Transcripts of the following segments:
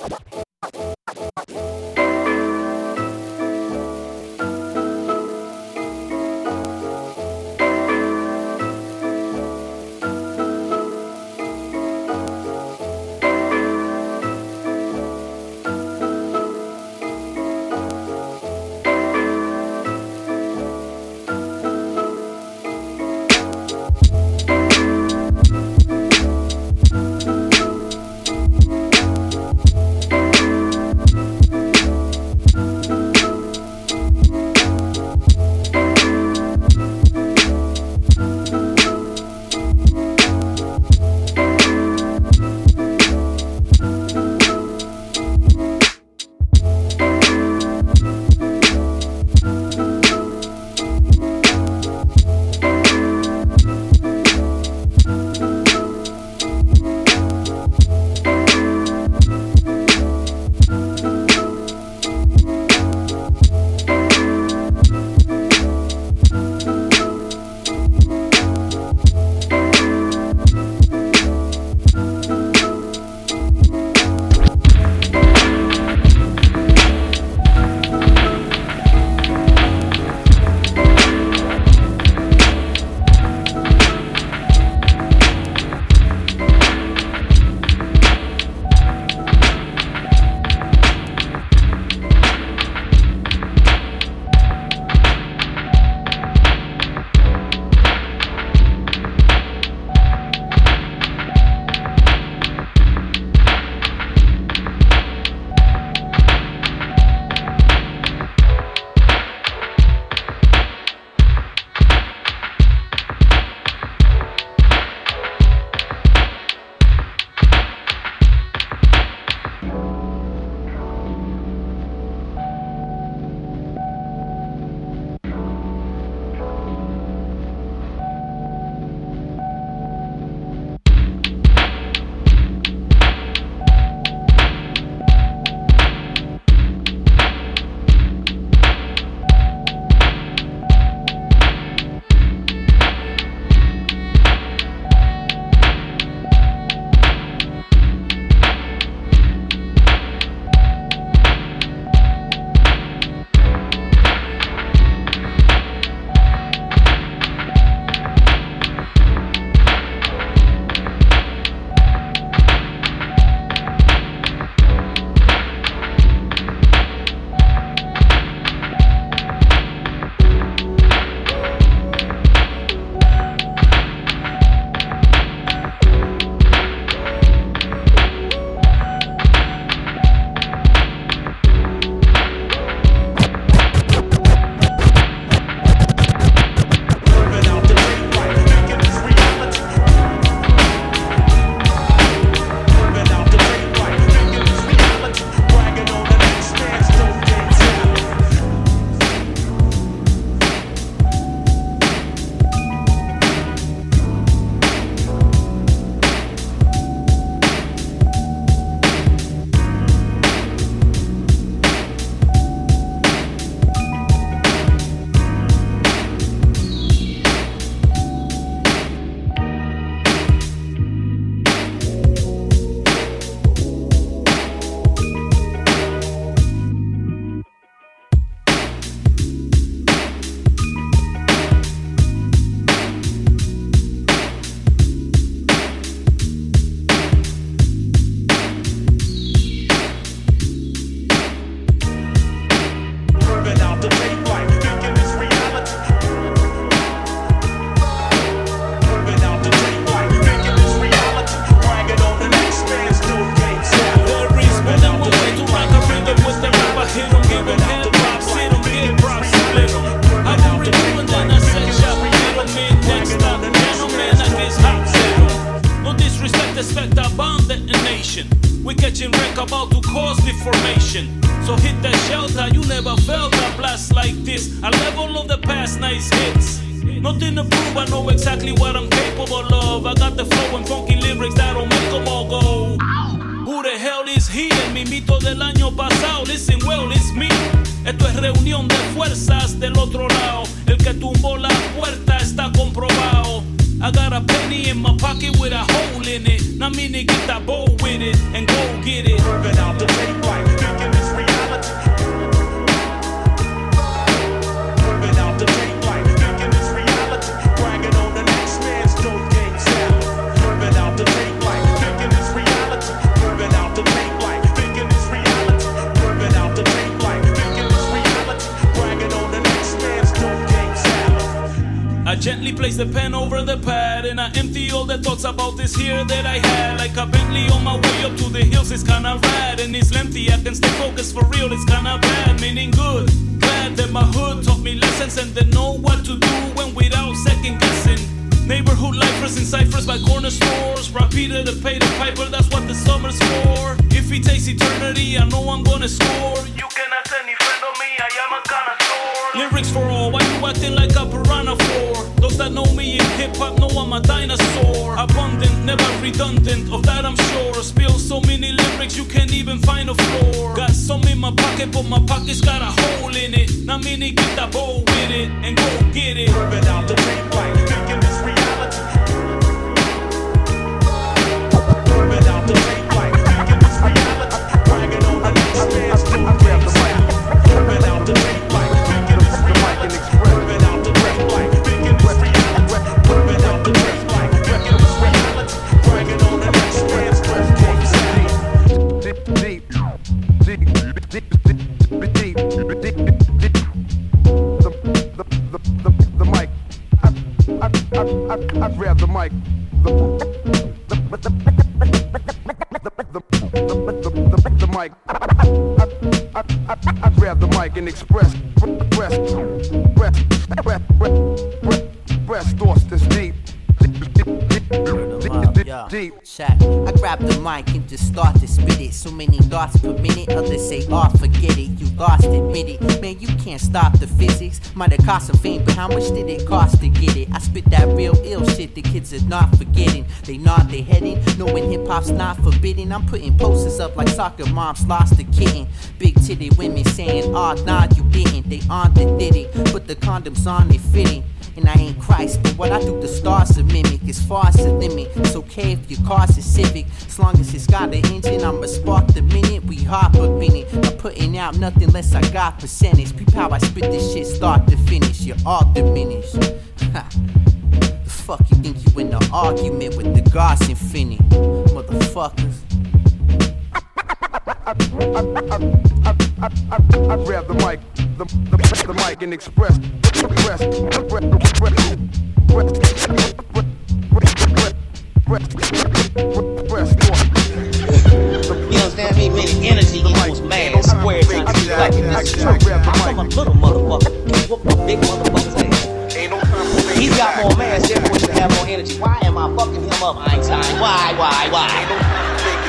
you about to cause deformation. So hit that shelter, you never felt a blast like this. A level of the past night's hits. Nothing to prove, I know exactly what I'm capable of. I got the flow and funky lyrics that'll make them all go. Who the hell is he? El mimito del año pasado. Listen well, it's me. Esto es reunión de fuerzas del otro lado. El que tumbó la puerta está comprobado. I got a penny in my pocket with a hole in it. Now me to get that bowl with it and go get it. Ripping out the tape like gently place the pen over the pad and I empty all the thoughts about this here that I had. Like a Bentley on my way up to the hills, it's kinda rad and it's lengthy. I can stay focused for real, it's kinda bad, meaning good. Glad that my hood taught me lessons and they know what to do when without second guessing. Neighborhood lifers and ciphers by corner stores. Rapida to pay the piper, that's what the summer's for. If he takes eternity, I know I'm gonna score. You can ask any friend of me, I am a connoisseur. Lyrics for that know me in hip hop know I'm a dinosaur. Abundant, never redundant, of that I'm sure. Spill so many lyrics you can't even find a floor. Got some in my pocket, but my pocket's got a hole in it. Now many get that bowl with it and go get it. Ripping out the tape and express, express, express, express, express, express thoughts that's deep. Deep. Check. I grab the mic and just start to spit it. So many thoughts per minute. Others say, oh, forget it. You lost, admit it. Man, you can't stop the physics. Might have cost some fame, but how much did it cost to get it? I spit that real ill shit the kids are not forgetting. They nod their head in, knowing hip hop's not forbidden. I'm putting posters up like soccer moms lost a kitten. Big titty women saying, oh, nah, you didn't. They on the did it, but the condoms on, they fitting. And I ain't Christ, but what I do, the stars are mimic. Far as the limit, it's okay if your car's a Civic. As long as it's got an engine, I'ma spark the minute we hop up in it. I'm putting out nothing less I got percentage. Peep how I spit this shit start to finish. You're all diminished. The fuck you think you in an argument with the gods infinite? Motherfuckers. I, grab the mic, the, the, the mic and express, express, express, express, You understand me? The energy equals mad square times black in this is true. I'm a little motherfucker. Whoop my big motherfucker's ass. He's got more mass, therefore he should have more energy. Why am I fucking him up, Einstein? Why, why, why?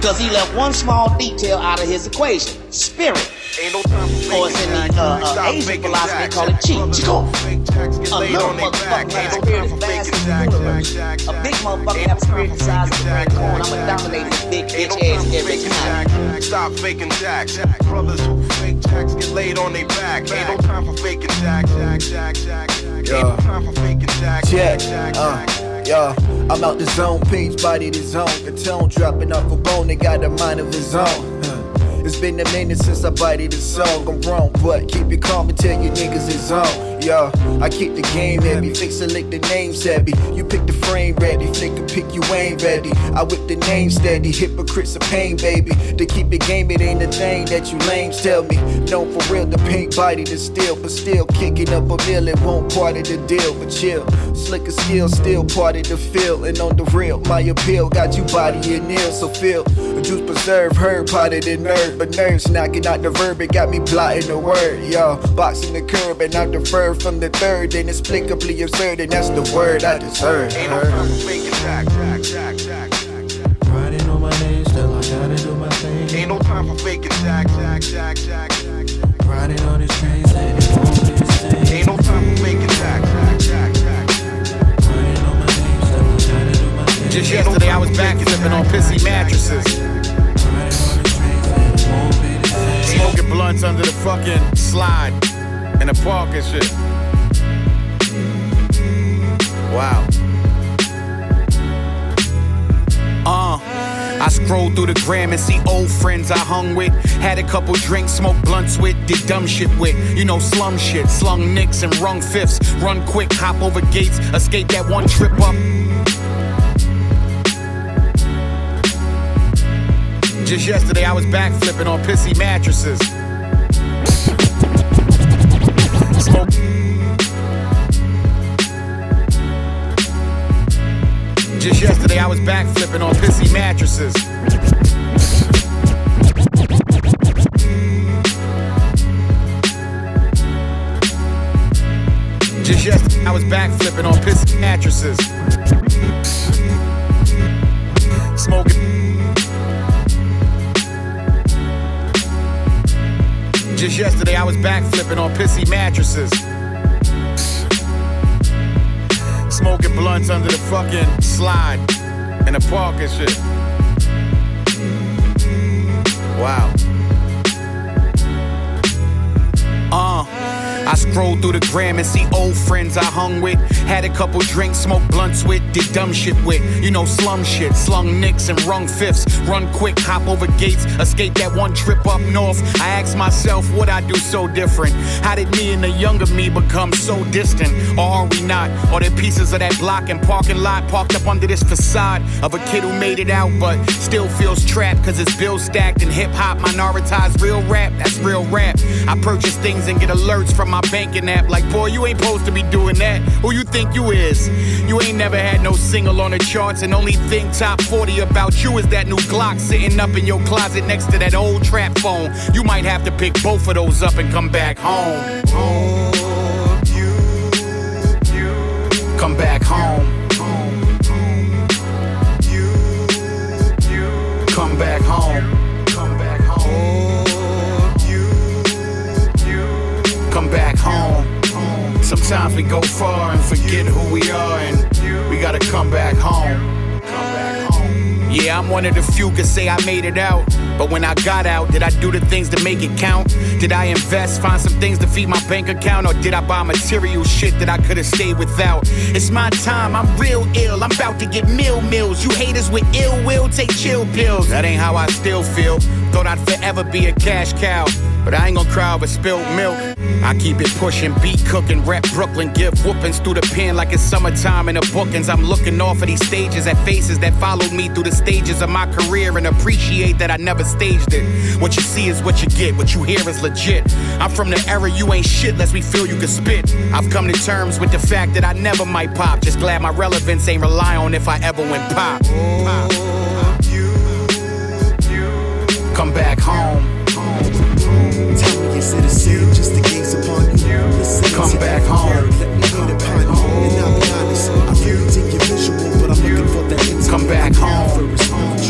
Because he left one small detail out of his equation. Spirit. Ain't no Or it's in the uh, uh, Asian philosophy, they call it chi. Chico. A little motherfucker has a spirit as vast as the universe. A big motherfucker have a spirit the size of a red corn. I'ma dominate this big bitch ass every time. Stop faking jacks. Brothers who fake jacks get laid on their back. Ain't no time for faking jacks. Jack, jack, jack, jack. Ain't no time for faking jacks. Check, Jack, uh, yeah. I'm out the zone, page body the zone. The tone dropping off a bone, they got a mind of his own. It's been a minute since I bited the song. I'm wrong, but keep it calm and tell you niggas it's on. Yeah, I keep the game heavy, fix and lick the names heavy. You pick the frame ready, flick and pick you ain't ready. I whip the name steady, hypocrites of pain, baby. To keep it game, it ain't a thing that you lames tell me. Known for real, the pink body to steal, but still kicking up a mill, it won't part of the deal. But chill, slicker skill, still part of the feel. And on the real, my appeal got you body and ill, so feel. The juice preserve, herb potted in nerve, but nerves knocking out the verb, it got me blotting the word, yo. Boxing the curb, and I defer from the third, inexplicably absurd, and that's the word I deserve. Ain't no time for faking jacks. Jack, jack, jack, jack, jack. Riding on my name, still I gotta do my thing. Ain't no time for faking jacks. Jack, jack, jack, jack, jack. Riding on these trains, and it won't be the. Ain't no time for faking jacks. Jack, jack, jack, jack. Riding on my name, still I gotta do my thing. Just yesterday, I was back sipping on pissy mattresses, Riding on these trains, and it won't be the smoking blunts under the fucking slide in the park and shit. Wow. Uh, I scroll through the gram and see old friends I hung with. Had a couple drinks, smoked blunts with, did dumb shit with. You know, slum shit, slung nicks and rung fifths. Run quick, hop over gates, escape that one trip up. Just yesterday, I was backflipping on pissy mattresses. Smoke. Just yesterday, I was backflipping on pissy mattresses. Just yesterday, I was backflipping on pissy mattresses. Smoking. Just yesterday, I was backflipping on pissy mattresses. Smoking blunts under the fucking slide in the park and shit. Wow. I scroll through the gram and see old friends I hung with. Had a couple drinks, smoked blunts with, did dumb shit with. You know, slum shit, slung nicks and rung fifths. Run quick, hop over gates, escape that one trip up north. I ask myself, what I do so different? How did me and the younger me become so distant? Or are we not? Are there pieces of that block and parking lot parked up under this facade of a kid who made it out but still feels trapped cause his bill stacked and hip hop minoritized real rap? That's real rap. I purchase things and get alerts from my banking app like, boy, you ain't supposed to be doing that. Who you think you is? You ain't never had no single on the charts and only thing top 40 about you is that new Glock sitting up in your closet next to that old trap phone. You might have to pick both of those up and come back home. Come back home. Come back home. We go far and forget who we are, and we gotta come back home. Yeah, I'm one of the few can say I made it out. But when I got out, did I do the things to make it count? Did I invest, find some things to feed my bank account? Or did I buy material shit that I could have stayed without? It's my time, I'm real ill. I'm about to get meal meals. You haters with ill will, take chill pills. That ain't how I still feel. Thought I'd forever be a cash cow. But I ain't gonna cry over spilled milk. I keep it pushing, beat cooking, rep Brooklyn, give whoopings through the pen like it's summertime in the bookings. I'm looking off of these stages at faces that followed me through the stages of my career and appreciate that I never staged it. What you see is what you get, what you hear is legit. I'm from the era you ain't shit lest we feel you can spit. I've come to terms with the fact that I never might pop. Just glad my relevance ain't rely on if I ever went pop. Pop. Come back home. word, Let me hit upon you. And I'll be honest, I really dig your visual, but I'm looking for that intimate Come back home.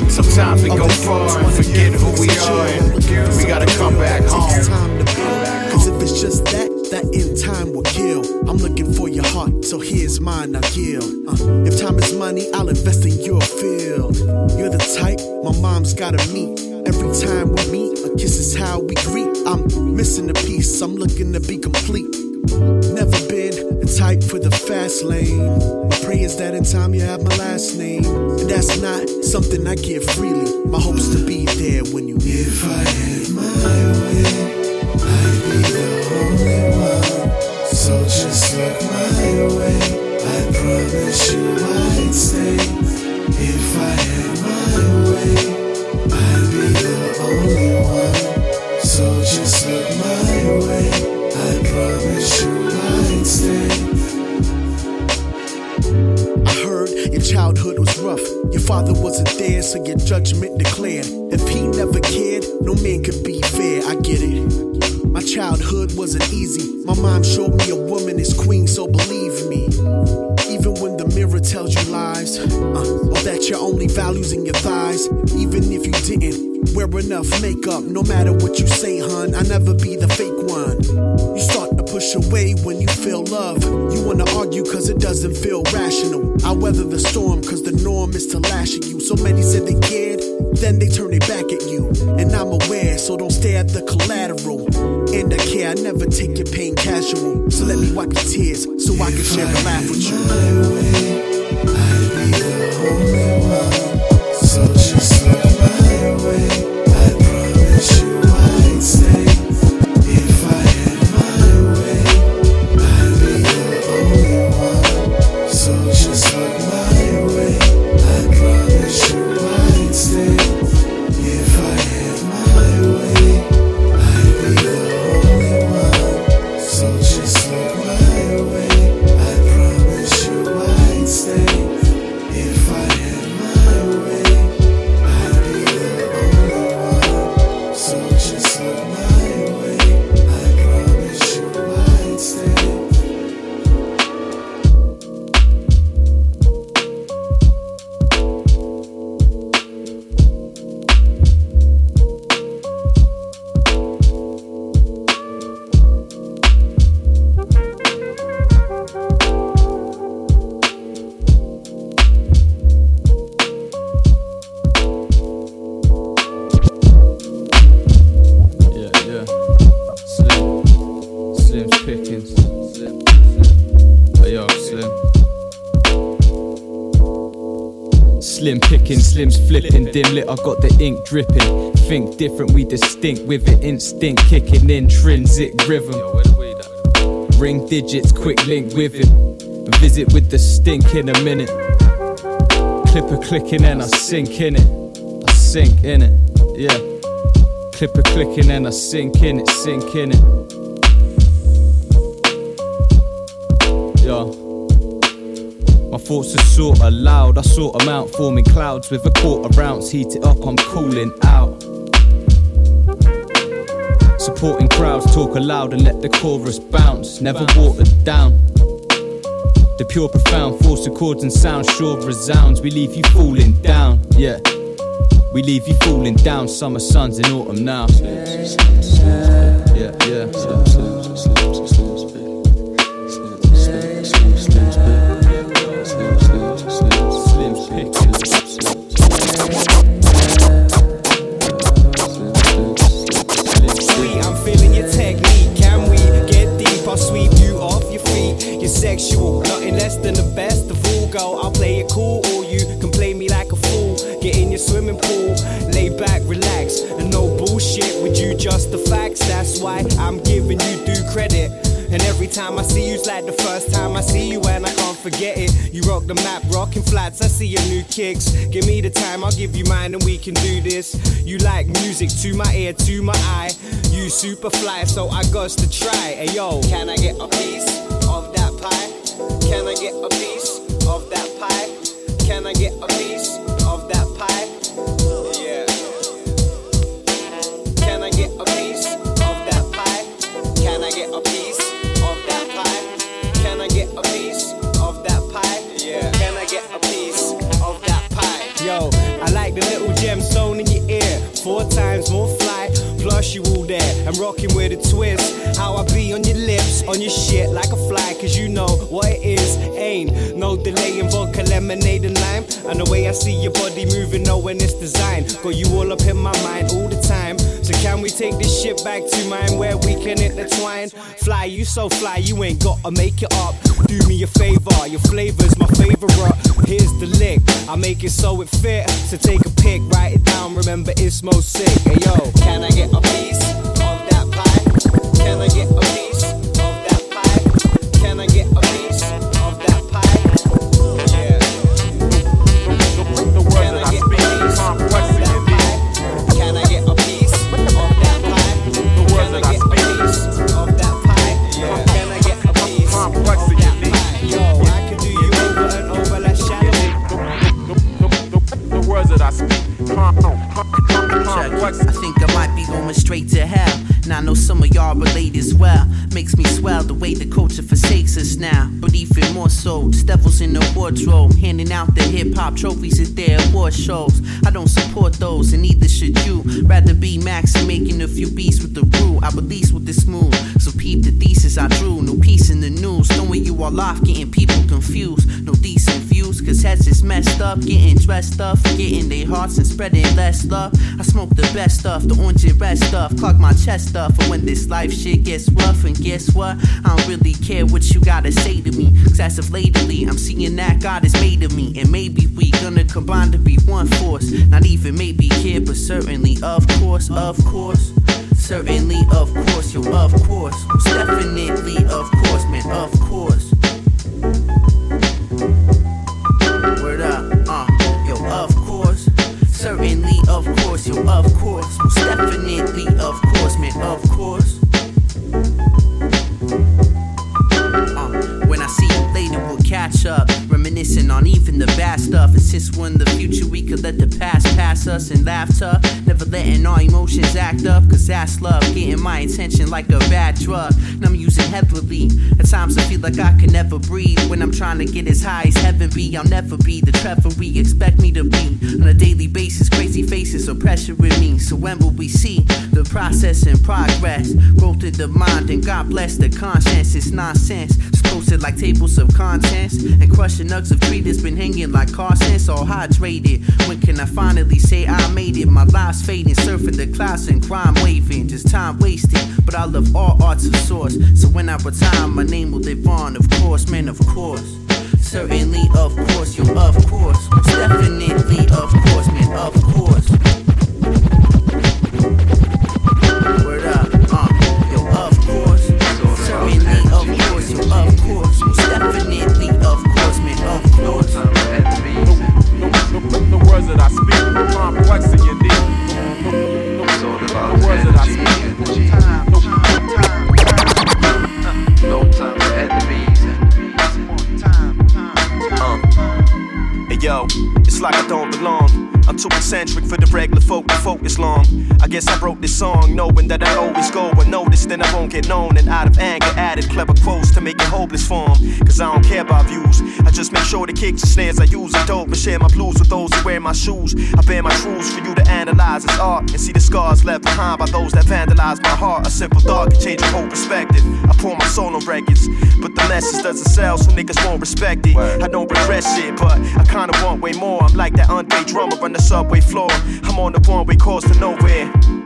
Sometimes we go far and forget who we are, we gotta come back home. It's time to build. Cause if it's just that, that in time will kill. I'm looking for your heart, so here's mine, I'll give. Uh, if time is money, I'll invest in your field. You're the type my mom's gotta meet. Every time we meet, a kiss is how we greet. I'm missing a piece, I'm looking to be complete. Never been the type for the fast lane. My prayer is that in time you have my last name. And that's not something I give freely. My hope's to be there when you If I had my way, I'd be the only one. So just look my way. I promise you I'd stay. Father wasn't there, so your judgment declared. If he never cared, no man could be fair. I get it. My childhood wasn't easy. My mom showed me a woman is queen, so believe me. Even when mirror tells you lies, uh, or that your only values in your thighs. Even if you didn't wear enough makeup, no matter what you say, hun, I never be the fake one. You start to push away when you feel love. You wanna argue cause it doesn't feel rational. I weather the storm cause the norm is to lash at you. So many said they cared, then they turn it back at you. And I'm aware, so don't stare at the collateral. And I care, I never take your pain casual. So let me wipe your tears so I can share a laugh with you. Lit, I got the ink dripping. Think different, we distinct with it, instinct kicking, intrinsic rhythm. Ring digits, quick link with it. Visit with the stink in a minute. Clipper clicking and I sink in it. I sink in it, yeah. Clipper clicking and I sink in it, sink in it. Yeah. Thoughts are sorta loud, I sort them out, forming clouds with a quarter ounce. Heat it up, I'm cooling out. Supporting crowds, talk aloud and let the chorus bounce, never watered down. The pure, profound force of chords and sound sure resounds. We leave you falling down, yeah. We leave you falling down, summer suns in autumn now. Yeah, yeah. Slim's back, relax, and no bullshit with you, just the facts. That's why I'm giving you due credit. And every time I see you, it's like the first time I see you, and I can't forget it. You rock the map, rocking flats. I see your new kicks. Give me the time, I'll give you mine, and we can do this. You like music to my ear, to my eye. You super fly, so I got to try. Hey yo, can I get a piece of that pie? Can I get a piece of that pie? Can I get a piece of that pie? Four times more plus you all there. I'm rocking with a twist. How I be on your lips, on your shit like a fly, cause you know what it is. Ain't no delay in vodka, lemonade, and lime. And the way I see your body moving, know when it's designed. Got you all up in my mind all the time. So can we take this shit back to mine where we can intertwine? Fly, you so fly, you ain't gotta make it up. Do me a favor, your flavor's my favorite. Here's the lick, I make it so it fit. So take a pic, write it down, remember it's most sick. Hey yo, can I get a piece of that I get a piece of that pie? Can I get a piece of that pie? Yeah. Can I get a piece of that pie? Can I get a piece of that pie? Can I get a piece of that pie? Yeah. Can I get a piece of that pie? Yo, I can do you over and over. The words that I speak, Check it. I think I might be going straight to hell. Now I know some of y'all relate as well. Makes me swell the way the culture forsakes us now. But even more so, devils in the wardrobe, handing out the hip hop trophies at their award shows. I don't support those, and neither should you. Rather be Max and making a few beats with the brew. I release with this move. So peep the thesis I drew. No peace in the news. Throwing you all off, getting people confused. No decent cause heads is messed up. Getting dressed up, forgetting their hearts and spreading less love. I smoke the best stuff, the orange and red stuff. Clock my chest up for when this life shit gets rough. And guess what? I don't really care what you gotta say to me. Cause as of lately, I'm seeing that God is made of me. And maybe we gonna combine to be one force. Not even maybe here, but certainly, of course, of course. Certainly, of course, yo, of course. Definitely, of course, man, of course. Of course. Most definitely, of course, man, of course. Uh, when I see you later, we'll catch up. Reminiscing on even the bad stuff. Since we're in the future, we could let the past pass us and laugh tough. Never letting our emotions act up, cause that's love. Getting my attention like a bad drug. And I'm using heavily. At times I feel like I can never breathe. When I'm trying to get as high as heaven be, I'll never be the Trevor we expect me to be. On a daily basis, crazy faces are pressuring me. So when will we see the process and progress? Growth in the mind, and God bless the conscience. It's nonsense. Posted like tables of contents. And crushing nugs of tree that's been hanging like car sense, all hydrated. When can I finally say I made it? My life's fading, surfing the clouds and crime waving. Just time wasted. But I love all arts of source. So when I retire, my name will live on, of course, man, of course. Certainly, of course, yo, of course. Definitely, of course, man, of course. Complex and unique. The words that I speak. Hey yo, it's like I don't. I'm too eccentric for the regular folk to focus long. I guess I wrote this song knowing that I always go unnoticed, then I won't get known. And out of anger, added clever quotes to make it hopeless form. Cause I don't care about views. I just make sure the kicks and snares I use are dope and share my blues with those who wear my shoes. I bear my truths for you to analyze as art and see the scars left behind by those that vandalize my heart. A simple thought can change your whole perspective. I pour my soul on records, but the message doesn't sell, so niggas won't respect it. I don't regret shit, but I kinda want way more. I'm like that unpaid drummer on the subway floor. I'm on the one way course to nowhere.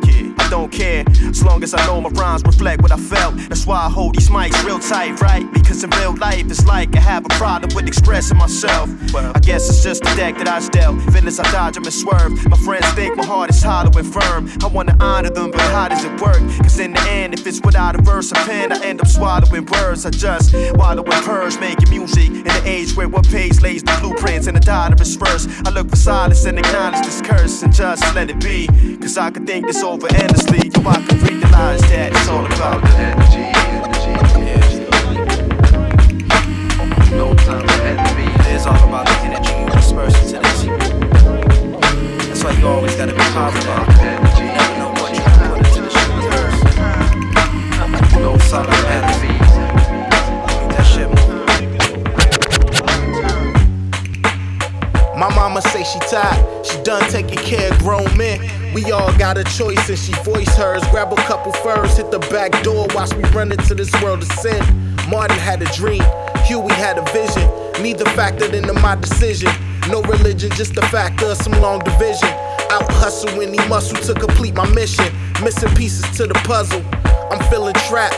Don't care as long as I know my rhymes reflect what I felt. That's why I hold these mics real tight, right? Because in real life, it's like I have a problem with expressing myself. I guess it's just the deck that I dealt. Feelings I dodge them and swerve. My friends think my heart is hollow and firm. I wanna honor them, but how does it work? Cause in the end, if it's without a verse or pen, I end up swallowing words. I just wallow in purge, making music in the age where what page lays the blueprints and the dollar is first. I look for silence and acknowledge this curse and just let it be. Cause I could think this over endlessly. Yo, I could realize that it's all about the energy. No time for envy. It's all about the energy you disperse into the. That's why you always gotta be positive. Never know what you can put into the first. No time for envy. That shit. My mama say she tired, she done taking care of grown men. We all got a choice hit the back door, watch me run into this world of sin. Martin had a dream, Huey had a vision. Neither factored into my decision. No religion, just the factor of some long division. Out hustle any muscle to complete my mission. Missing pieces to the puzzle. I'm feeling trapped.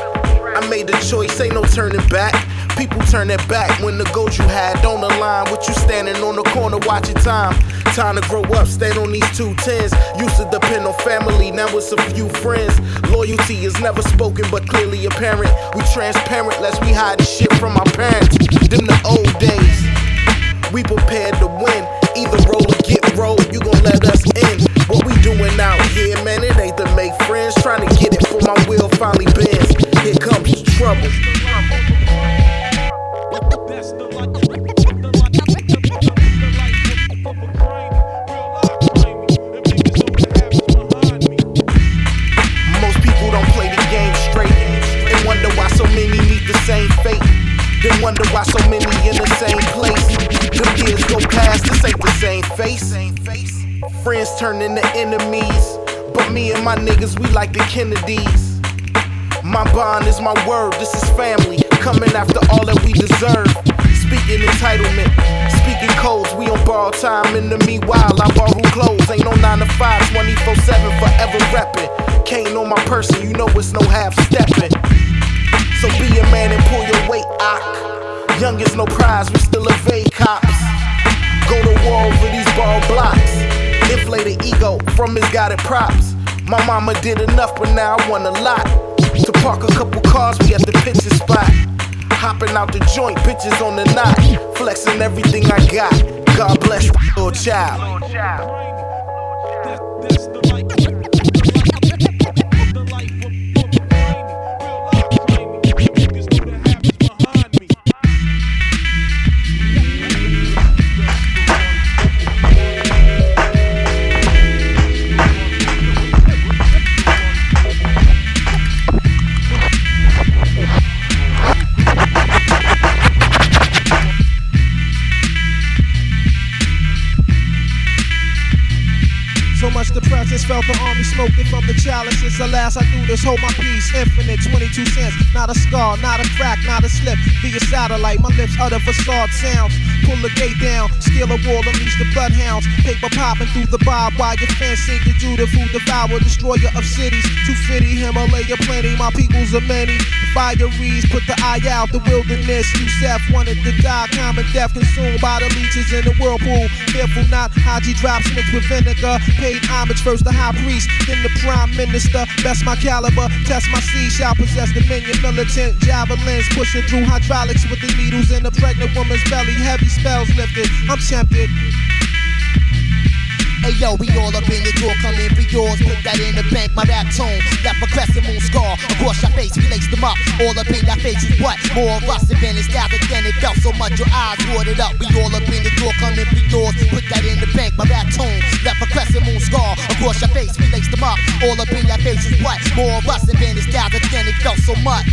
I made a choice, ain't no turning back. People turn their back when the goals you had don't align with you standing on the corner watching time. Time to grow up, stand on these two tens. Used to depend on family, now it's a few friends. Loyalty is never spoken but clearly apparent. We transparent, lest we hide the shit from our parents. Them the old days. We prepared to win. Either roll or get rolled, you gon' let us in. What we doing out here, man, it ain't to make friends. Trying to get it for my will finally bends. Here comes trouble. Friends turn into enemies. But me and my niggas, we like the Kennedys. My bond is my word, this is family. Coming after all that we deserve. Speaking entitlement, speaking codes, we on borrowed time. In the meanwhile, I borrow clothes. Ain't no 9 to 5, 24 7, forever reppin'. Cane on my person, you know it's no half stepping. So be a man and pull your weight, Ock. Young is no prize, we still evade cops. Go to war over these ball blocks. Inflated ego from misguided props. My mama did enough, but now I want a lot. To park a couple cars, we at the picture spot. Hopping out the joint, bitches on the knot. Flexing everything I got. God bless the little child. The chalices. Alas, I do this, hold my peace. Infinite, 22 cents. Not a scar, not a crack, not a slip. Be a satellite, my lips utter facade sounds. Pull the gate down, scale a wall, unleash the bloodhounds. Paper popping through the barbed wire fence. Sink the Judah, food devour, destroyer of cities. Too fitty, Himalaya plenty, my peoples are many. Fire reeds, put the eye out, the wilderness. Yusef wanted to die, common death consumed by the leeches in the whirlpool. Fearful not, Haji drops mixed with vinegar. Paid homage first the high priest, then the prime minister. Best my caliber, test my seed, shall possess dominion. Militant javelins pushing through hydraulics with the needles in the pregnant woman's belly. Heavy spells lifted, I'm tempted. Hey yo, we all up in the door, come in for yours. Put that in the bank, my rap tone. A crescent moon scar across your face, we lace them up. All up in your face is what? More of us been established than it felt so much. Your eyes watered up. We all up in the door, come in for yours. Put that in the bank, my rap tone. A crescent moon scar across your face, we lace them up. All up in your face is what? More of us been established than it felt so much.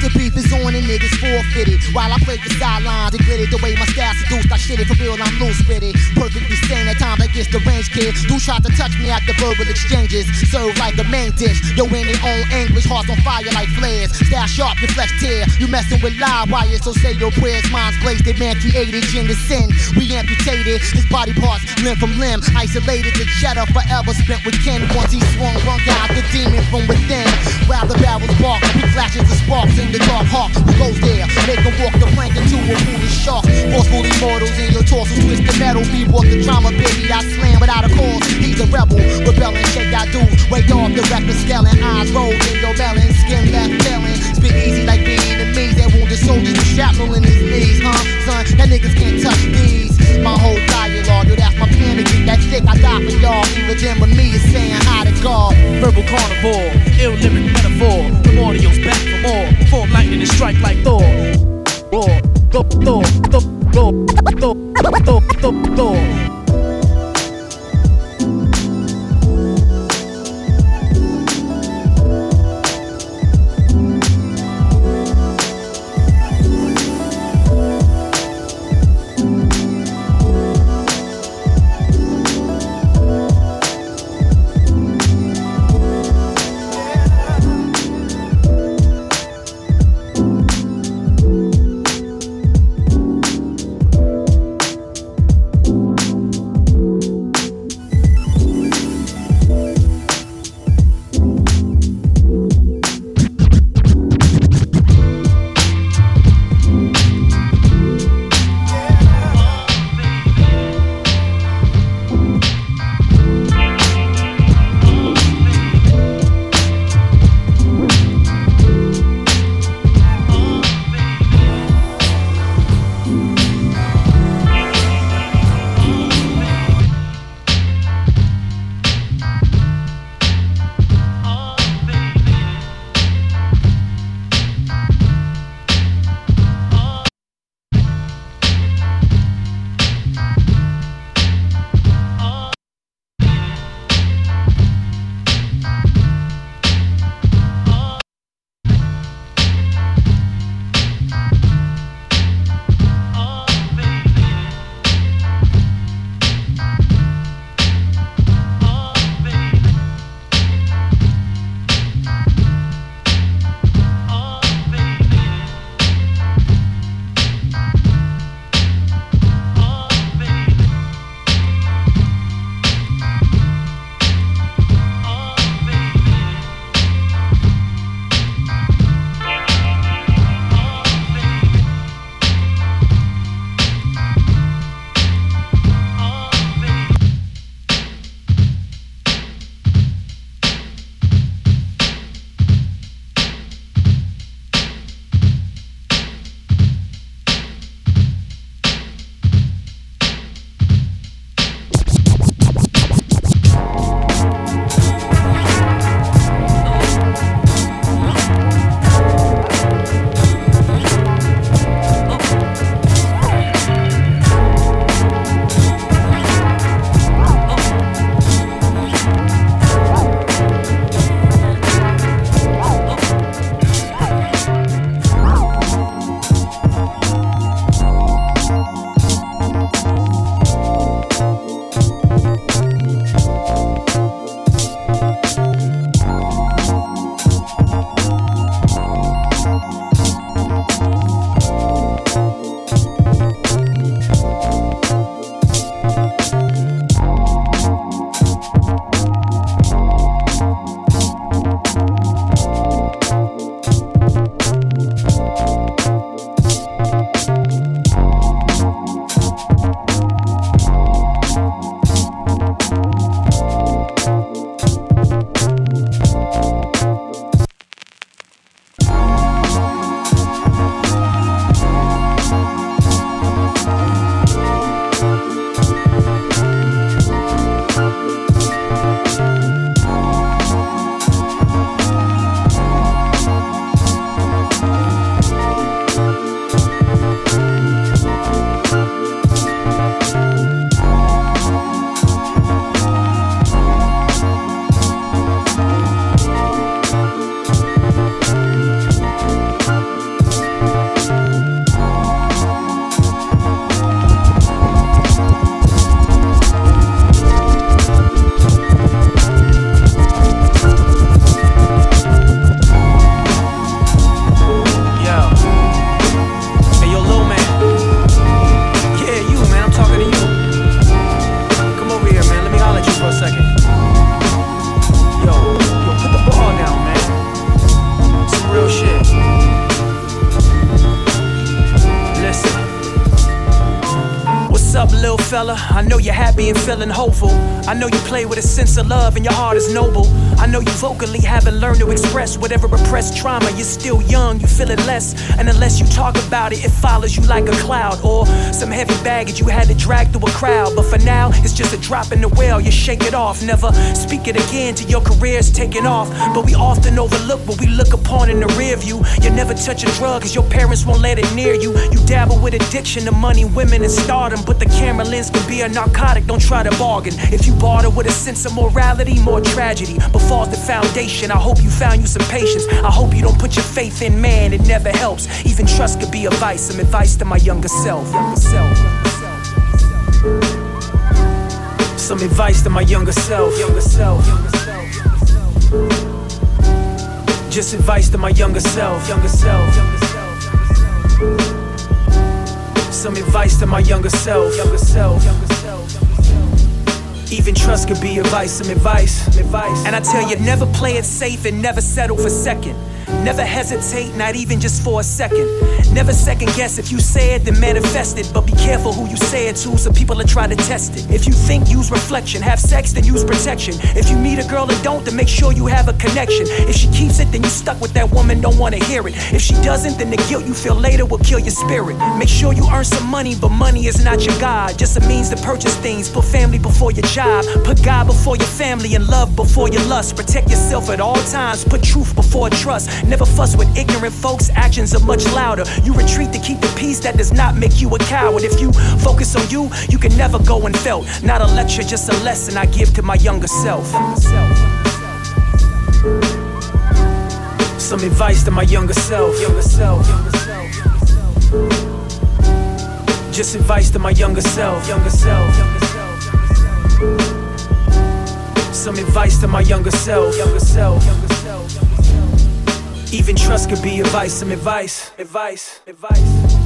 The beef is on and niggas forfeited. While I play the sidelines and gritted the way my style seduced, I shit it for real, I'm loose with it. Perfectly sane at times against the range kid. Who tried to touch me at the verbal exchanges? Serve like a main dish. Yo, in their own anguish, hearts on fire like flares. Style sharp, your flesh tear. You messing with live wires, so say your prayers. Minds blazed, man created in the sin. We amputated his body parts, limb from limb. Isolated the cheddar forever spent with kin. Once he swung, wrung out the demon from within. While the barrels bark, we flashes the sparks in the dark hawk. Goes there? Make them walk the plank into a foolish shark. Forceful immortals in your torso, twist the metal. Be walk the drama, baby. I slam without a cause. He's a rebel, rebelling, shake I do. Way off the reckless scaling, eyes rolled in your melon, skin left failing. Spit easy like Vietnamese. That wounded soldiers with shrapnel in his knees, huh? Son, that niggas can't touch these. My whole dialogue, yo, that's my pen to get that thick. I die for y'all. Even them with me is saying hi to God. Verbal carnivore, ill lyric metaphor. The audio's back for more. Form lightning and strike like Thor. War, Thor, Thor, Thor, Thor, Thor, Thor, Thor, Thor. And feeling hopeful. I know you play with a sense of love and your heart is noble. I know you vocally haven't learned to express whatever repressed trauma. You're still young, you feel it less. And unless you talk about it, it follows you like a cloud. Or some heavy baggage you had to drag through a crowd. But for now, it's just a drop in the well. You shake it off. Never speak it again till your career's taking off. But we often overlook what we look upon in the rear view. You never touch a drug cause your parents won't let it near you. You dabble with addiction to money, women, and stardom. But the camera lens can be a narcotic, don't try to bargain. If you barter with a sense of morality, more tragedy. But falls the foundation, I hope you found you some patience. I hope you don't put your faith in man, it never helps. Even trust could be a vice, some advice to my younger self. Some advice to my younger self. Younger self. Just advice to my younger self. Younger self. Some advice to my younger self. Younger self. Even trust could be advice, some advice, advice. And I tell you, never play it safe and never settle for second. Never hesitate, not even just for a second. Never second guess if you say it, then manifest it. But be careful who you say it to, so people are trying to test it. If you think, use reflection. Have sex, then use protection. If you meet a girl and don't, then make sure you have a connection. If she keeps it, then you stuck with that woman, don't wanna hear it. If she doesn't, then the guilt you feel later will kill your spirit. Make sure you earn some money, but money is not your God. Just a means to purchase things. Put family before your job. Put God before your family and love before your lust. Protect yourself at all times. Put truth before trust. Never fuss with ignorant folks. Actions are much louder. You retreat to keep the peace that does not make you a coward. If you focus on you, you can never go unfelt. Not a lecture, just a lesson I give to my younger self. Some advice to my younger self. Just advice to my younger self. Younger self. Some advice to my younger self. Younger self. Even trust could be advice. Some advice. Advice. Advice.